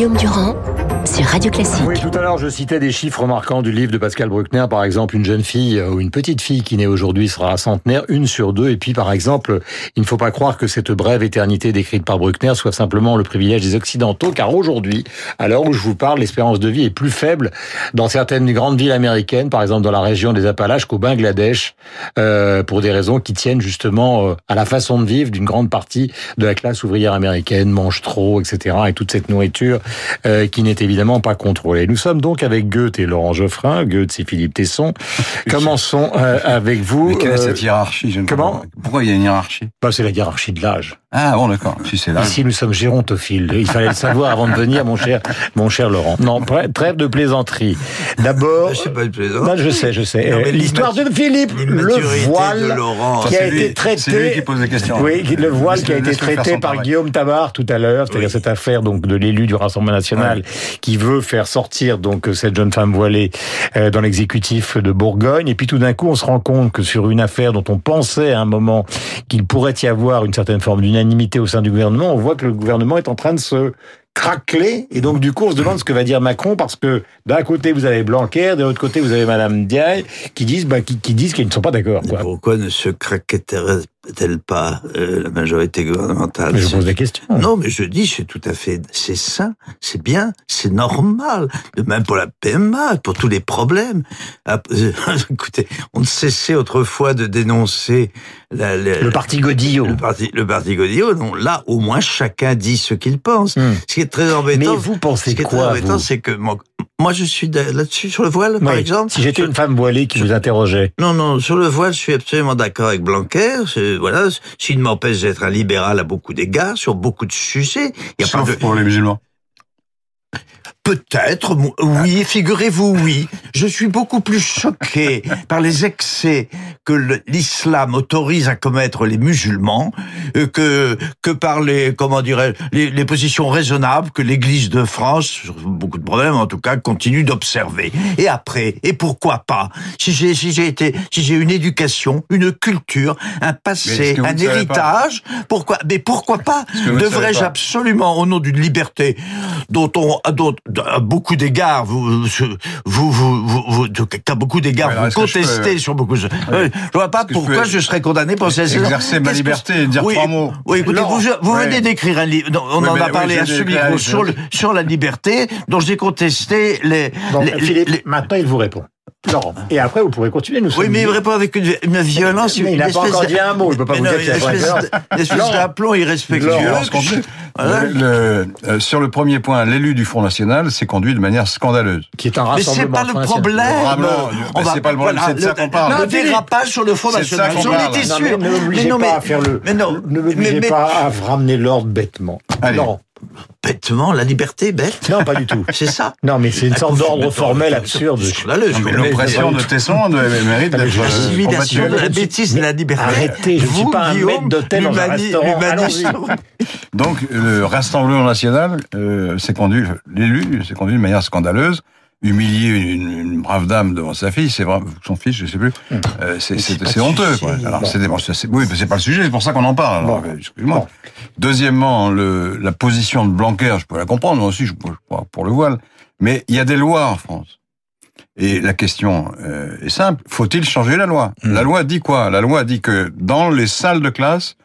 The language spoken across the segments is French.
Guillaume Durand Oui, tout à l'heure, je citais des chiffres marquants du livre de Pascal Bruckner. Par exemple, une jeune fille ou une petite fille qui naît aujourd'hui sera centenaire, une sur deux. Et puis, par exemple, il ne faut pas croire que cette brève éternité décrite par Bruckner soit simplement le privilège des Occidentaux, car aujourd'hui, à l'heure où je vous parle, l'espérance de vie est plus faible dans certaines grandes villes américaines, par exemple dans la région des Appalaches, qu'au Bangladesh, euh, pour des raisons qui tiennent justement euh, à la façon de vivre d'une grande partie de la classe ouvrière américaine, mange trop, etc., et toute cette nourriture euh, qui n'est évidemment pas contrôlée. Nous sommes donc avec Goethe et Laurent Geoffrin. Goethe, c'est Philippe Tesson. Commençons euh, avec vous. Mais quelle est Euh, cette hiérarchie? Je ne comment. Pourquoi il y a une hiérarchie? Bah, C'est la hiérarchie de l'âge. Ah bon, d'accord. Si c'est là. Ici, nous sommes gérontophiles. Il fallait le savoir avant de venir, mon cher, mon cher Laurent. Non, trêve de plaisanterie. D'abord, Je sais pas de plaisant. non, je sais, je sais. Euh, L'histoire de Philippe, le voile de Laurent. qui a C'est lui- été traité. C'est lui qui pose les questions. Oui, le voile qui a été traité par travail. Guillaume Tabar tout à l'heure, c'est-à-dire Oui. cette affaire donc de l'élu du Rassemblement national qui veut faire sortir donc cette jeune femme voilée euh, dans l'exécutif de Bourgogne. Et puis tout d'un coup, on se rend compte que sur une affaire dont on pensait à un moment qu'il pourrait y avoir une certaine forme au sein du gouvernement, on voit que le gouvernement est en train de se craqueler et donc du coup on se demande ce que va dire Macron parce que d'un côté vous avez Blanquer, de l'autre côté vous avez Madame Diaye qui disent bah, qu'ils ne sont pas d'accord. Pourquoi ne se craquerait-elle pas euh, la majorité gouvernementale? Mais je pose des questions. Non, mais je dis, c'est tout à fait, c'est sain, c'est bien, c'est normal. De même pour la PMA, pour tous les problèmes. Ah, euh, Écoutez, on ne cessait autrefois de dénoncer la- la- Le parti Godillot. le parti, le parti Godillot. Non, là, au moins, chacun dit ce qu'il pense. Hmm. Ce qui est très embêtant. Mais vous pensez ce qui est très embêtant, c'est que moi, je suis de- là-dessus sur le voile, par exemple. Si j'étais une femme voilée qui vous interrogeait. non, non, sur le voile, je suis absolument d'accord avec Blanquer. Voilà, s'il ne m'empêche d'être un libéral à beaucoup d'égards, sur beaucoup de sujets. Il y a pas Sauf de... pour les musulmans. Peut-être, oui, figurez-vous, oui. Je suis beaucoup plus choqué par les excès que l'islam autorise à commettre les musulmans euh, que que par les comment dirais les, les positions raisonnables que l'Église de France, sur beaucoup de problèmes en tout cas, continue d'observer. Et après, et pourquoi pas Si j'ai si j'ai été si j'ai une éducation, une culture, un passé, un héritage, pourquoi Mais pourquoi pas Devrais-je absolument, au nom d'une liberté dont on, dont, à beaucoup d'égards, vous, vous, vous, vous, vous- qu'à beaucoup d'égards, vous contestez peux- sur beaucoup de choses. Euh, Je vois pas pourquoi je serais condamné pour ces exercer ma liberté et dire oui, trois mots Oui, écoutez, vous, venez d'écrire un livre, on Oui, en mais a parlé à ce micro un sur, la liberté, dont j'ai contesté les, Bon, les- Philippe, les- maintenant il vous répond. Laurent. Et après, vous pourrez continuer. Nous oui, mais il répond avec une, une violence. Mais il une n'a pas espèce encore de- dit un mot, il peut pas Mais vous non, dire qu'il a pas une espèce d'aplomb irrespectueux. Voilà. Le- euh, sur le premier point, l'élu du Front National s'est conduit de manière scandaleuse. Qui est un Mais rassemblement. c'est pas le problème. Vraiment, On mais va- c'est pas le problème, c'est de ça qu'on parle. Le dérapage sur le Front National. J'en étais sûr. mais ne m'obligez Mais non, pas mais- à faire le. mais non, ne m'obligez mais- mais- pas à ramener l'ordre bêtement. Laurent. Bêtement, la liberté bête. Non, pas du tout. C'est ça. Non, mais c'est une sorte d'ordre formel absurde. Scandaleux. L'oppression de Tesson de- mérite Ah, d'être euh, L'assimilation combattue. de la bêtise et la liberté. Arrêtez, je ne suis Vous, pas un Guillaume, maître d'hôtel dans un l'humani- restaurant. l'humaniste- Donc, le Rassemblement national euh, s'est conduit, l'élu s'est conduit de manière scandaleuse, humilier une, une brave dame devant sa fille, c'est vrai, son fils, je sais plus. Euh, c'est honteux. Quoi. Alors, c'est oui, mais c'est pas le sujet, c'est pour ça qu'on en parle. alors, Bon. euh, Excuse-moi. Bon. Deuxièmement, le, la position de Blanquer, je peux la comprendre, moi aussi, je, je, pour- le voile, mais il y a des lois en France. Et la question euh, est simple faut-il changer la loi? Mm. La loi dit quoi? La loi dit que dans les salles de classe,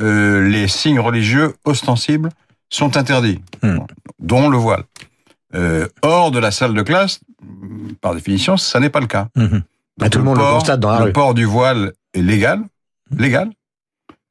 euh, les signes religieux ostensibles sont interdits. Bon, dont le voile. Euh, hors de la salle de classe, par définition, ça n'est pas le cas. Mhm. Bah, tout le monde le port, constate dans la le rue. port du voile est légal, légal,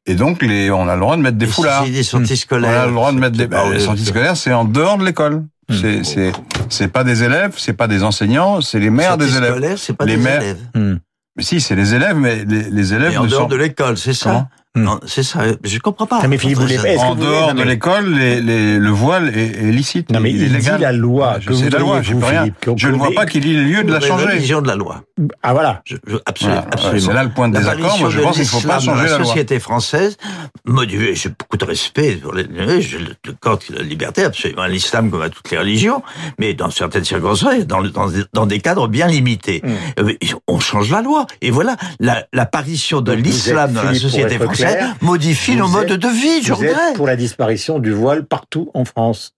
et donc les, on a le droit de mettre des Et foulards. si Des sorties On a le droit de mettre des. Bah, les sorties scolaires, c'est en dehors de l'école. Hmm. C'est c'est c'est pas des élèves, c'est pas des enseignants, c'est les mères des Sorties élèves. scolaires, c'est pas Les des mères- élèves. Hmm. Mais si, c'est les élèves, mais les, les élèves Et en ne dehors sont de l'école, c'est ça Comment. Non, C'est ça. Je comprends pas. Mais Philippe, est-ce que en dehors de l'école, les, les, le voile est, est licite. Non, mais il, est dit la loi. Je que sais vous la loi, voyez, je vous, peux rien. Philippe, que- Je ne vois pas qu'il y ait lieu de la La changer. révision de la loi. Ah voilà. Je, je- absolument, Voilà, absolument. c'est là le point de désaccord. Moi, je pense qu'il ne faut pas l'islam changer la la loi. société française, modulée, j'ai beaucoup de respect pour les, je le quand la liberté, absolument, l'islam comme à toutes les religions, mais dans certaines circonstances, dans, le- dans, des- dans des cadres bien limités. Hmm. Euh, On change la loi. Et voilà, la- l'apparition de l'islam dans la société française clair, modifie vous nos modes de vie, je regrette. pour la disparition du voile partout en France.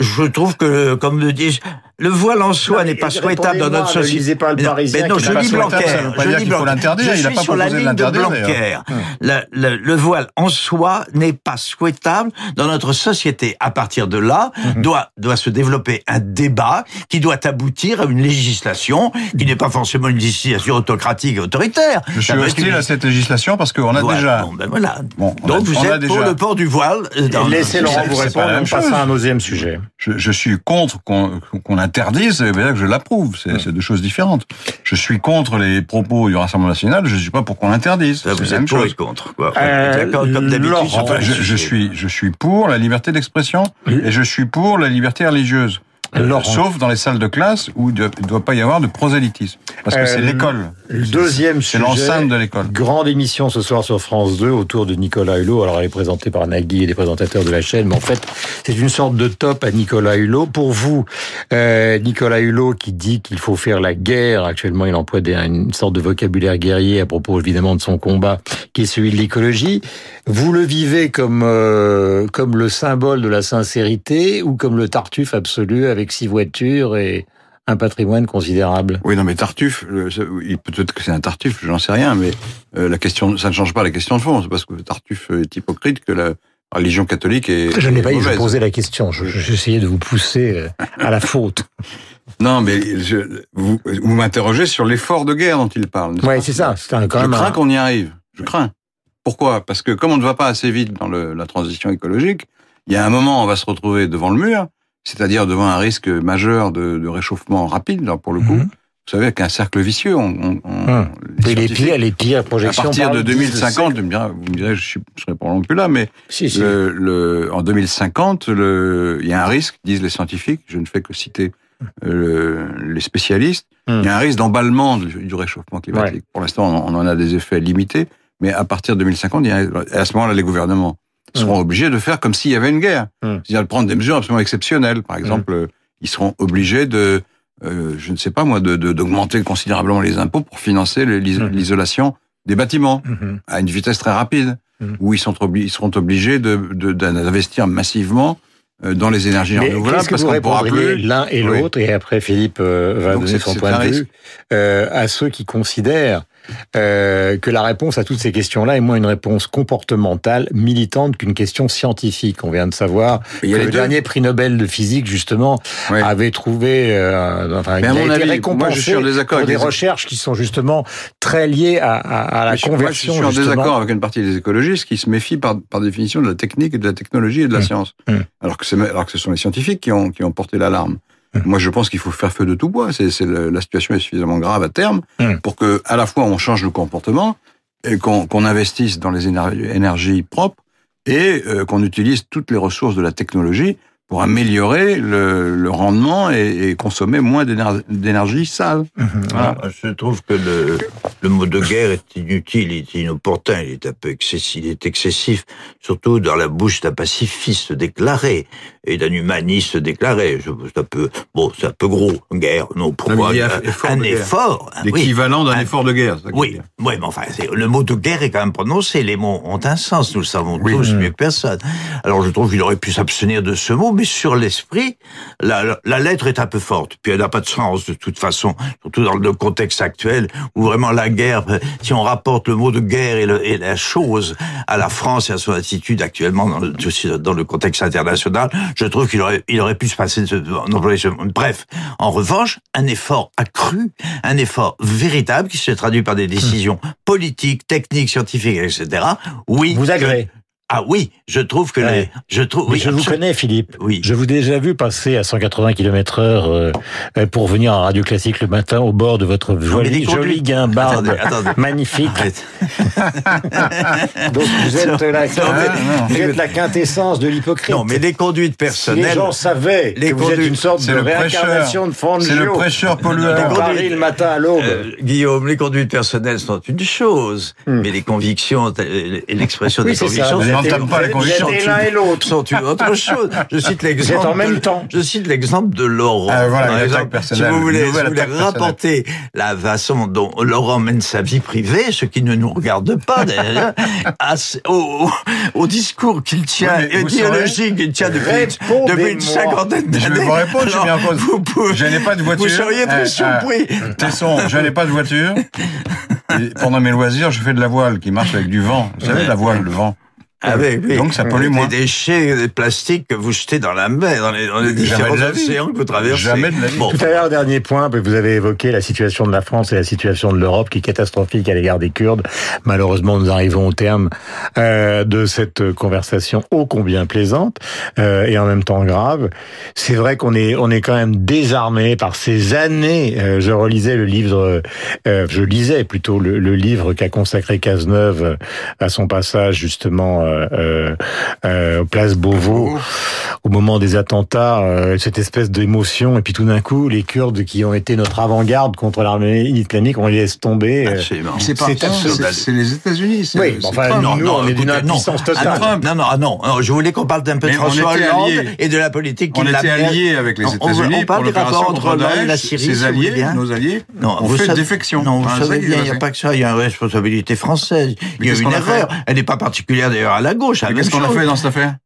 Je trouve que, comme le dis, le voile en soi n'est pas souhaitable dans notre société. Ne lisez pas le Mais non, Parisien. mais non, je souhaitable, Blanquer. je faut Blanquer. l'interdire, Je suis pas sur la ligne de l'interdire, Blanquer. Le, le- le voile en soi n'est pas souhaitable dans notre société. À partir de là, Mhm. doit, doit se développer un débat qui doit aboutir à une législation qui n'est pas forcément une législation autocratique et autoritaire. Je suis hostile à cette législation parce qu'on a Voilà. déjà. Bon, ben voilà. Bon, on Donc a- vous êtes pour le port du voile euh, dans laissez Laurent vous répondre, on passe chose. à un deuxième sujet. Je, je suis contre qu'on qu'on interdise, ça veut dire que je l'approuve. C'est c'est deux choses différentes. Je suis contre les propos du Rassemblement national, je suis pas pour qu'on l'interdise. Vous la même êtes pour chose. et contre. Quoi. Euh, comme d'habitude. Enfin, suis, je suis pour la liberté d'expression et je suis pour la liberté religieuse. Euh, sauf dans les salles de classe où il ne doit pas y avoir de prosélytisme. Parce que Euh, c'est l'école. Le deuxième C'est sujet. l'enceinte de l'école. Grande émission ce soir sur France 2 autour de Nicolas Hulot. Alors elle est présentée par Nagui et les présentateurs de la chaîne, mais en fait c'est une sorte de top à Nicolas Hulot. Pour vous, euh, Nicolas Hulot qui dit qu'il faut faire la guerre, actuellement il emploie une sorte de vocabulaire guerrier à propos évidemment de son combat qui est celui de l'écologie. Vous le vivez comme euh, comme le symbole de la sincérité ou comme le tartuffe absolu avec six voitures et un patrimoine considérable Oui, non, mais Tartuffe, oui, peut-être que c'est un Tartuffe, j'en sais rien, mais euh, la question, ça ne change pas la question de fond. C'est parce que Tartuffe est hypocrite que la religion catholique est, Je n'ai pas mauvaise. posais la question. Je- je- J'essayais de vous pousser euh, à la faute. Non, mais je- vous, vous m'interrogez sur l'effort de guerre dont il parle. pas c'est ça. C'est un- quand Je même. crains un- qu'on y arrive. Je crains. Pourquoi? Parce que comme on ne va pas assez vite dans le- la transition écologique, il y a un moment, on va se retrouver devant le mur, c'est-à-dire devant un risque majeur de, de réchauffement rapide, là, pour le coup. Mhm. Vous savez, avec un cercle vicieux. On, on- Hum. les les pires, les pires à projections. partir de parlent 2050, vous me direz, vous me direz, je ne serai probablement plus là, mais Si, si. le, le- en 2050, le, il y a un risque, disent les scientifiques, je ne fais que citer euh, le- les spécialistes, Hmm. il y a un risque d'emballement du, du réchauffement climatique. Pour l'instant, on, on en a des effets limités, mais à partir de 2050, il y a, à ce moment-là, les gouvernements seront obligés de faire comme s'il y avait une guerre. Hmm. C'est-à-dire de prendre des mesures absolument exceptionnelles. Par exemple, euh, ils seront obligés de, euh, je ne sais pas moi, de- de- d'augmenter considérablement les impôts pour financer l'isolation des bâtiments à une vitesse très rapide, où ils, sont obli- ils seront obligés de- de- d'investir massivement euh, dans les énergies Mais renouvelables parce qu'on pourra plus. l'un et Oui. l'autre, et après Philippe euh, va Donc donner son point de vue, euh, à ceux qui considèrent euh, que la réponse à toutes ces questions-là est moins une réponse comportementale, militante, qu'une question scientifique. On vient de savoir Il y que a le deux. dernier prix Nobel de physique, justement, Ouais. avait trouvé, euh, enfin, Mais à il a mon été avis, moi, récompensé je suis en désaccord pour des recherches qui sont justement très liées à, à- à la Mais moi, conversion. je suis en désaccord avec une partie des écologistes qui se méfient par, par définition de la technique et de la technologie et de la Mm. science. Mm. Alors, que c'est- alors que ce sont les scientifiques qui ont, qui ont porté l'alarme. Moi, je pense qu'il faut faire feu de tout bois. C'est, la situation est suffisamment grave à terme Mm. pour que, à la fois, on change le comportement et qu'on, qu'on investisse dans les éner- énergies propres et euh, qu'on utilise toutes les ressources de la technologie pour améliorer le, le rendement et, et consommer moins d'éner- d'énergie sale. Mhm. Voilà. Ah, Je trouve que le, le mot de guerre est inutile, il est inopportun, il est un peu excessif, il est excessif, surtout dans la bouche d'un pacifiste déclaré et d'un humaniste déclaré. Je- C'est un peu, bon, c'est un peu gros, guerre, non, pourquoi un, effort un effort oui. L'équivalent d'un Un- effort de guerre. ça Oui, oui, mais enfin, c'est- le mot de guerre est quand même prononcé. Les mots ont un sens, nous le savons Oui. tous Mm. mieux que personne. Alors, je trouve qu'il aurait pu s'abstenir de ce mot, mais sur l'esprit, la, la- lettre est un peu forte. Puis elle n'a pas de sens de toute façon, surtout dans le contexte actuel où vraiment la guerre, si on rapporte le mot de guerre et, le- et la chose à la France et à son attitude actuellement dans le, dans le contexte international, je trouve qu'il aurait, il aurait pu se passer de ce. Bref, en revanche, un effort accru, un effort véritable qui se traduit par des décisions politiques, techniques, scientifiques, etc. Oui. Vous agréez. Ah oui, je trouve que Ouais. les, je trouve, Mais oui, je vous connais, Philippe. Oui. Je vous ai déjà vu passer à 180 km heure euh, euh, pour venir à Radio Classique le matin au bord de votre jolie, les conduites- jolie guimbarde Attendez, attendez. magnifique. Arrête. Donc vous êtes la, Non, mais- vous êtes la quintessence de l'hypocrite. Non, mais les conduites si les personnelles. gens savaient les que vous êtes conduites- une sorte c'est de le prêcheur. réincarnation de C'est le prêcheur pollueur. dans Paris le matin à l'aube. Euh, Guillaume, les conduites personnelles sont une chose, Hmm. mais les convictions et l'expression Oui, des ça. N'entame pas les convictions. Êtes l'un et l'autre. sont une autre chose. Je cite l'exemple. en même de- temps. Je cite l'exemple de Laurent. Ah, voilà, exemple, Si vous voulez, si vous voulez rapporter la façon dont Laurent mène sa vie privée, ce qui ne nous regarde pas d'ailleurs, au, discours qu'il tient, Oui, idéologique qu'il tient depuis, depuis une cinquantaine d'années. je vais vous répondre, je suis Alors, bien en cause. vous pouvez- Je n'ai pas de voiture. Vous seriez très Eh, surpris. eh, Tesson, je n'ai pas de voiture. Et pendant mes loisirs, je fais de la voile qui marche avec du vent. Vous savez, la voile, le vent. Ah oui, oui. Donc ça pollue moins. Des déchets des plastiques que vous jetez dans la mer, dans les, dans les différents océans que vous traversez. Jamais de la vie. Bon, Tout à l'heure, dernier point, vous avez évoqué la situation de la France et la situation de l'Europe qui est catastrophique à l'égard des Kurdes. Malheureusement, nous arrivons au terme euh, de cette conversation ô combien plaisante euh, et en même temps grave. C'est vrai qu'on est on est quand même désarmé par ces années. Euh, je relisais le livre, euh, je lisais plutôt le, le livre qu'a consacré Cazeneuve euh, à son passage justement euh, euh, euh, place Beauvau au moment des attentats, euh, cette espèce d'émotion, et puis tout d'un coup, les Kurdes qui ont été notre avant-garde contre l'armée islamique, on les laisse tomber. euh, absolument. C'est pas C'est ça, absurde. c'est- c'est les États-Unis. c'est- Oui, c'est enfin, Trump. nous, on est d'une impuissance Ah, totale. non, Trump. non, non, ah, non, non, je voulais qu'on parle d'un peu de on François était Hollande alliés. et de la politique On qu'il était a alliés avec les Non, on États-Unis on parle des rapports entre Hollande et la. Syrie, Ses alliés, nos alliés, Non, vous fait savez- défection. Non, vous Ah, savez bien, il n'y a pas que ça, il y a une responsabilité française. Il y a une erreur. Elle n'est pas particulière d'ailleurs à la gauche. Qu'est-ce qu'on a fait dans cette affaire?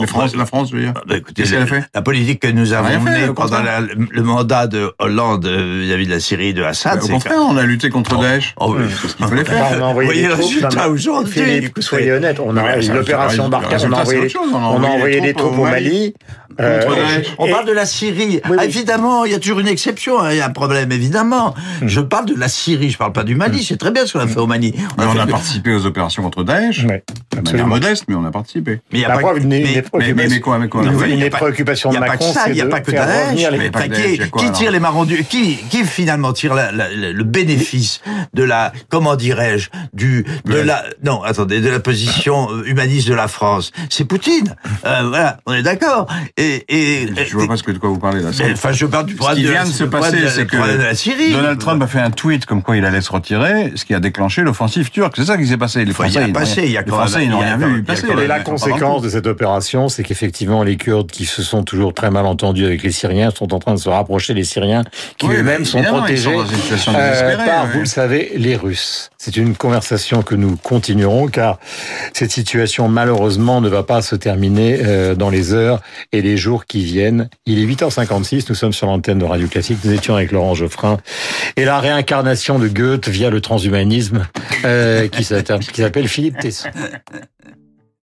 Les France, bah, La France, je veux dire. bah, écoutez, Qu'est-ce qu'elle a fait la politique que nous avons menée au pendant la- le mandat de Hollande euh, vis-à-vis de la Syrie et de Assad, Au c'est contraire, on a lutté contre Daesh. Oh, oui. C'est ce qu'il fallait faire. on a envoyé Voyez des résultat aujourd'hui, soyez honnête. On a l'opération Barkhane, on a envoyé. On a envoyé des troupes au au Mali. Contre Daesh. On et- parle de la Syrie. Oui, Ah, oui. évidemment, il y a toujours une exception. hein, Il y a un problème, évidemment. Je parle de la Syrie, je parle pas du Mali. C'est très bien ce qu'on a fait au Mali. On a participé aux opérations contre Daesh. De manière modeste, mais on a participé. Mais il y a La pas preuve, que- une, mais- des Mais, mais, préoccupations- mais quoi, mais quoi une- Enfin, une des pas- préoccupations de Macron, c'est de pas que faire Daesh. revenir les- Mais pas que qui, quoi, qui tire les marrons du, qui, qui finalement tire la- la- la- le bénéfice de la, comment dirais-je, du, de Ouais. la, non, attendez, de la position euh, humaniste de la France? C'est Poutine. Euh, voilà, on est d'accord. Et, et, Je vois pas ce que de quoi vous parlez là. mais, enfin, je parle du Ce problème qui de, vient de se passer, c'est que Syrie. Donald Trump a fait un tweet comme quoi il allait se retirer, ce qui a déclenché l'offensive turque. C'est ça qui s'est passé. Les Français, a ils n'ont rien- vu même- la conséquence de cette opération, c'est qu'effectivement, les Kurdes qui se sont toujours très mal entendus avec les Syriens sont en train de se rapprocher des Syriens qui Oui, eux-mêmes sont protégés sont dans une situation euh, par, ouais. vous le savez, les Russes. C'est une conversation que nous continuerons car cette situation malheureusement ne va pas se terminer euh, dans les heures et les jours qui viennent. Il est 8h56, nous sommes sur l'antenne de Radio Classique, nous étions avec Laurent Geoffrin et la réincarnation de Goethe via le transhumanisme euh, qui s'appelle Philippe Tesson.